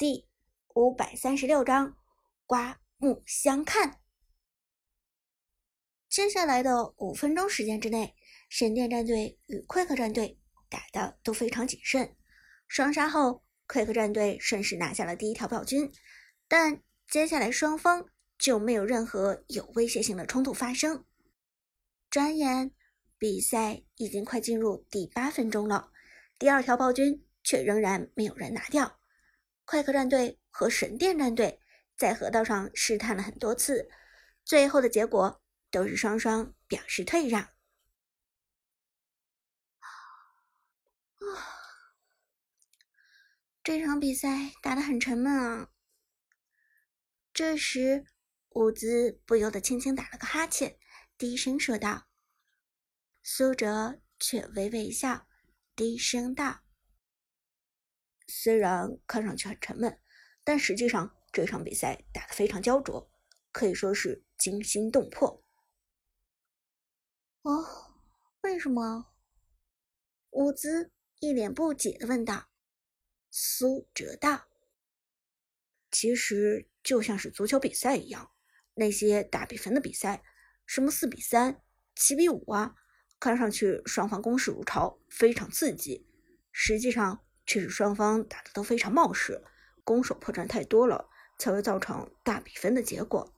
第五百三十六章刮目相看。接下来的五分钟时间之内，神殿战队与快克战队打的都非常谨慎。双杀后，快克战队顺势拿下了第一条暴君，但接下来双方就没有任何有威胁性的冲突发生。转眼，比赛已经快进入第八分钟了，第二条暴君却仍然没有人拿掉。快克战队和神殿战队在河道上试探了很多次，最后的结果都是双双表示退让。啊，这场比赛打得很沉闷啊！这时，伍兹不由得轻轻打了个哈欠，低声说道：“苏哲却微微一笑，低声道。”虽然看上去很沉闷，但实际上这场比赛打得非常焦灼，可以说是惊心动魄。哦，为什么？伍兹一脸不解的问道。苏哲道：“其实就像是足球比赛一样，那些打比分的比赛，什么四比三、七比五啊，看上去双方攻势如潮，非常刺激，实际上……”却是双方打的都非常冒失，攻守破绽太多了，才会造成大比分的结果。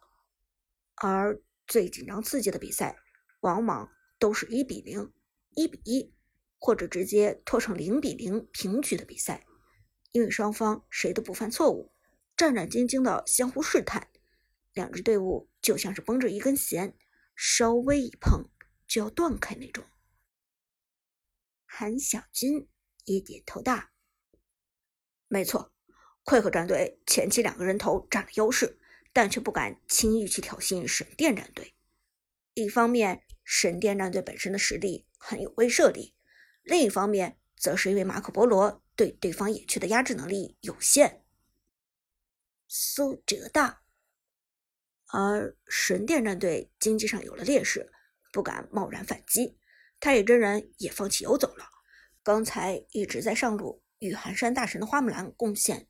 而最紧张刺激的比赛，往往都是一比零、一比一，或者直接拖成零比零平局的比赛。因为双方谁都不犯错误，战战兢兢的相互试探，两支队伍就像是绷着一根弦，稍微一碰就要断开那种。韩小军也点头道。没错，快克战队前期两个人头占了优势，但却不敢轻易去挑衅神殿战队。一方面，神殿战队本身的实力很有威慑力；另一方面，则是因为马可波罗对对方野区的压制能力有限。苏哲大，而神殿战队经济上有了劣势，不敢贸然反击。太乙真人也放弃游走了，刚才一直在上路。与寒山大神的花木兰贡献，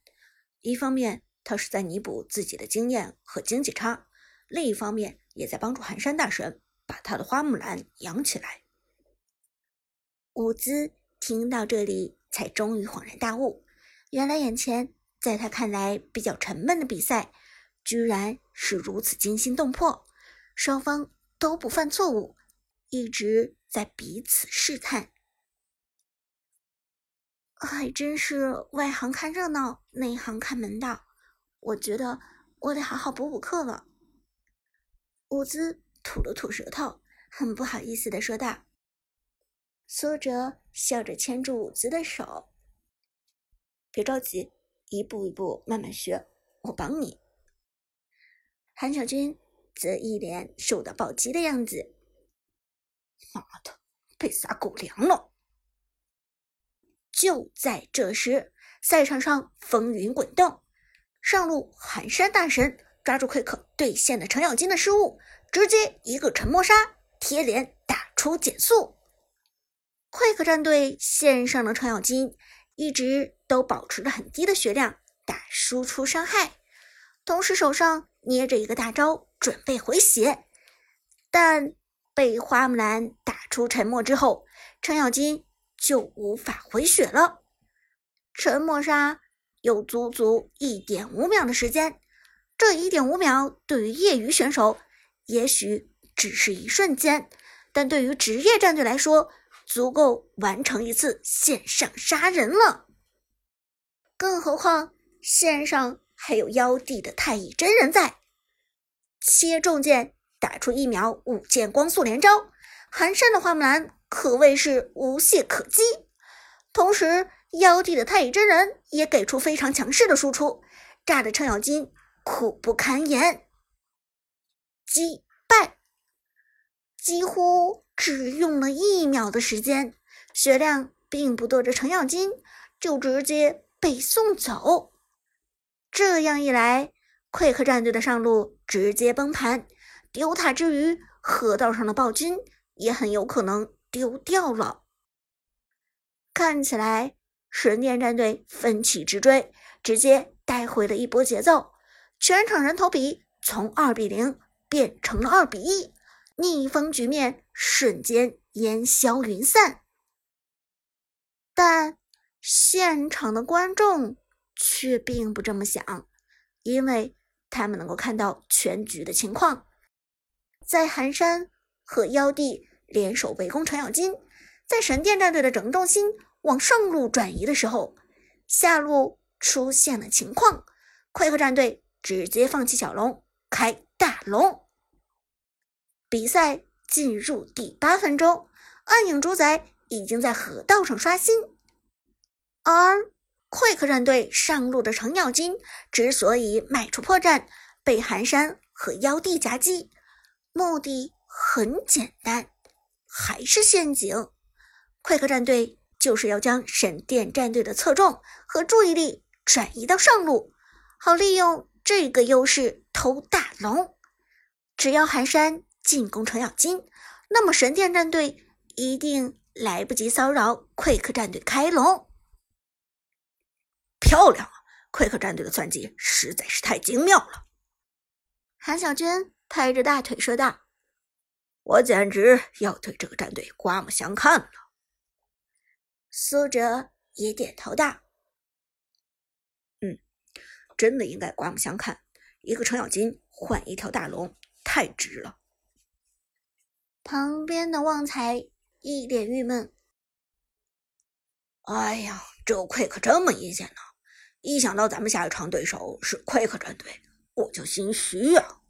一方面他是在弥补自己的经验和经济差，另一方面也在帮助寒山大神把他的花木兰养起来。伍兹听到这里，才终于恍然大悟，原来眼前在他看来比较沉闷的比赛，居然是如此惊心动魄，双方都不犯错误，一直在彼此试探。还真是外行看热闹，内行看门道。我觉得我得好好补补课了。伍兹吐了吐舌头，很不好意思的说道。苏哲笑着牵住伍兹的手：“别着急，一步一步慢慢学，我帮你。”韩小军则一脸受到暴击的样子：“妈的，被撒狗粮了！”就在这时，赛场上风云滚动，上路寒山大神抓住奎克对线的程咬金的失误，直接一个沉默杀贴脸打出减速。奎克战队线上的程咬金一直都保持着很低的血量打输出伤害，同时手上捏着一个大招准备回血，但被花木兰打出沉默之后，程咬金。就无法回血了。沉默杀有足足一点五秒的时间，这一点五秒对于业余选手也许只是一瞬间，但对于职业战队来说，足够完成一次线上杀人了。更何况线上还有妖帝的太乙真人在，切重剑打出一秒五剑光速连招，寒山的花木兰。可谓是无懈可击，同时妖帝的太乙真人也给出非常强势的输出，炸得程咬金苦不堪言。击败，几乎只用了一秒的时间，血量并不多的程咬金就直接被送走。这样一来，快克战队的上路直接崩盘，丢塔之余，河道上的暴君也很有可能。丢掉了，看起来神殿战队奋起直追，直接带回了一波节奏，全场人头比从二比零变成了二比一，逆风局面瞬间烟消云散。但现场的观众却并不这么想，因为他们能够看到全局的情况。在寒山和妖帝联手围攻程咬金，在神殿战队的整个重心往上路转移的时候，下路出现了情况，快克战队直接放弃小龙，开大龙。比赛进入第八分钟，暗影主宰。已经在河道上刷新，而 Quick 战队上路的程咬金之所以迈出破绽，被寒山和妖帝夹击，目的很简单，还是陷阱。快客战队就是要将神殿战队的侧重和注意力转移到上路，好利用这个优势偷大龙。只要寒山进攻程咬金，那么神殿战队一定。来不及骚扰快克战队开龙，漂亮啊！快克战队的算计实在是太精妙了。韩小娟拍着大腿说道：“我简直要对这个战队刮目相看了。”苏哲也点头道：“嗯，真的应该刮目相看。一个程咬金换一条大龙，太值了。”旁边的旺财。一脸郁闷。哎呀，这个 Quick 这么阴险呢！一想到咱们下一场对手是 Quick 战队，我就心虚啊。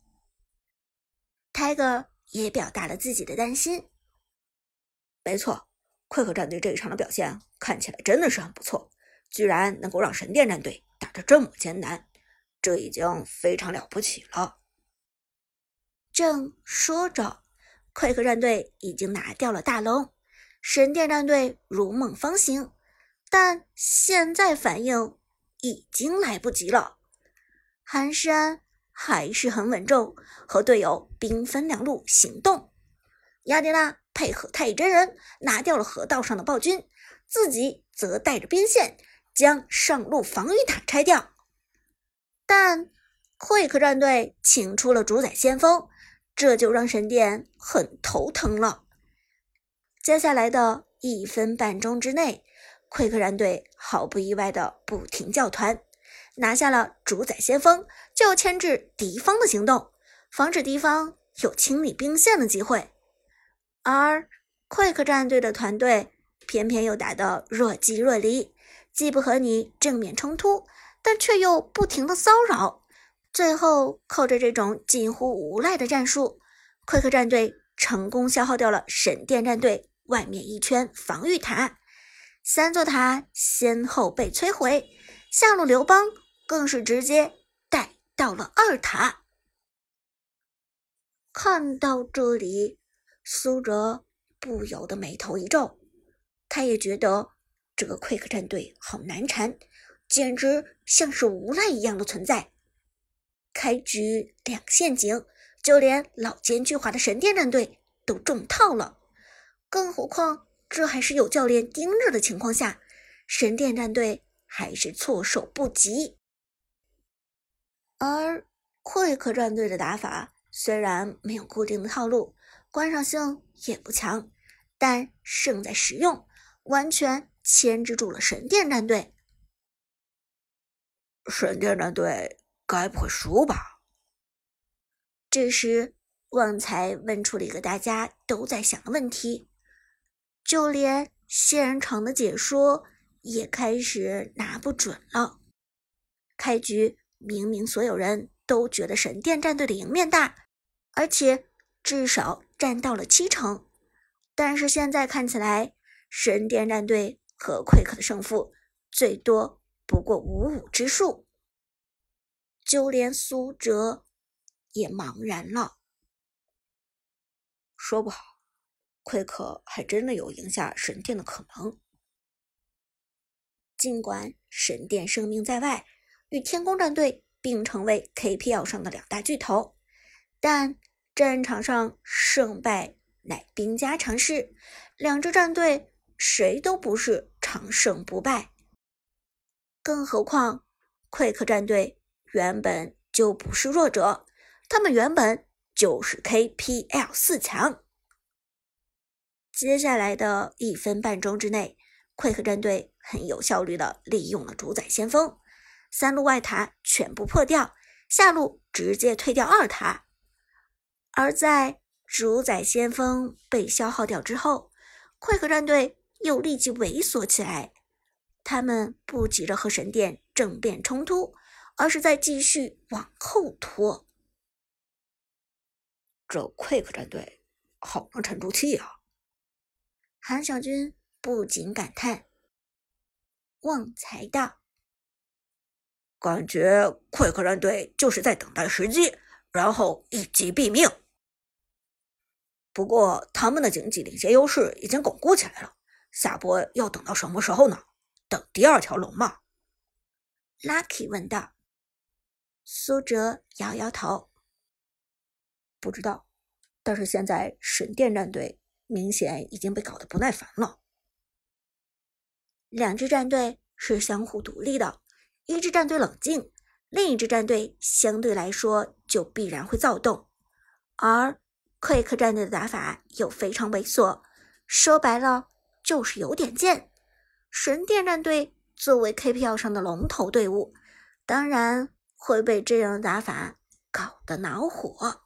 Tiger 也表达了自己的担心。没错，Quick 战队这一场的表现看起来真的是很不错，居然能够让神殿战队打得这么艰难，这已经非常了不起了。正说着。快克战队已经拿掉了大龙，神殿战队如梦方醒，但现在反应已经来不及了。寒山还是很稳重，和队友兵分两路行动。雅典娜配合太乙真人拿掉了河道上的暴君，自己则带着兵线将上路防御塔拆掉。但奎克战队请出了主宰先锋。这就让神殿很头疼了。接下来的一分半钟之内，奎克战队毫不意外的不停叫团，拿下了主宰先锋，就要牵制敌方的行动，防止敌方有清理兵线的机会。而奎克战队的团队偏偏又打得若即若离，既不和你正面冲突，但却又不停的骚扰。最后，靠着这种近乎无赖的战术，奎克战队成功消耗掉了神殿战队外面一圈防御塔，三座塔先后被摧毁，下路刘邦更是直接带到了二塔。看到这里，苏哲不由得眉头一皱，他也觉得这个 Quick 战队好难缠，简直像是无赖一样的存在。开局两陷阱，就连老奸巨猾的神殿战队都中套了，更何况这还是有教练盯着的情况下，神殿战队还是措手不及。而 Quick 战队的打法虽然没有固定的套路，观赏性也不强，但胜在实用，完全牵制住了神殿战队。神殿战队。该不会输吧？这时，旺财问出了一个大家都在想的问题，就连仙人场的解说也开始拿不准了。开局明明所有人都觉得神殿战队的赢面大，而且至少占到了七成，但是现在看起来，神殿战队和奎克的胜负最多不过五五之数。就连苏哲也茫然了，说不好，奎克还真的有赢下神殿的可能。尽管神殿声名在外，与天宫战队并成为 KPL 上的两大巨头，但战场上胜败乃兵家常事，两支战队谁都不是长胜不败，更何况。快克战队原本就不是弱者，他们原本就是 KPL 四强。接下来的一分半钟之内，快克战队很有效率的利用了主宰先锋，三路外塔全部破掉，下路直接推掉二塔。而在主宰先锋被消耗掉之后，快克战队又立即猥琐起来。他们不急着和神殿正面冲突，而是在继续往后拖。这快克战队好能沉住气啊！韩小军不禁感叹。旺财道，感觉快克战队就是在等待时机，然后一击毙命。不过他们的经济领先优势已经巩固起来了，下波要等到什么时候呢？等第二条龙吗？Lucky 问道。苏哲摇摇头，不知道。但是现在神殿战队明显已经被搞得不耐烦了。两支战队是相互独立的，一支战队冷静，另一支战队相对来说就必然会躁动。而 Quick 战队的打法又非常猥琐，说白了就是有点贱。神殿战队作为 KPL 上的龙头队伍，当然会被这样的打法搞得恼火。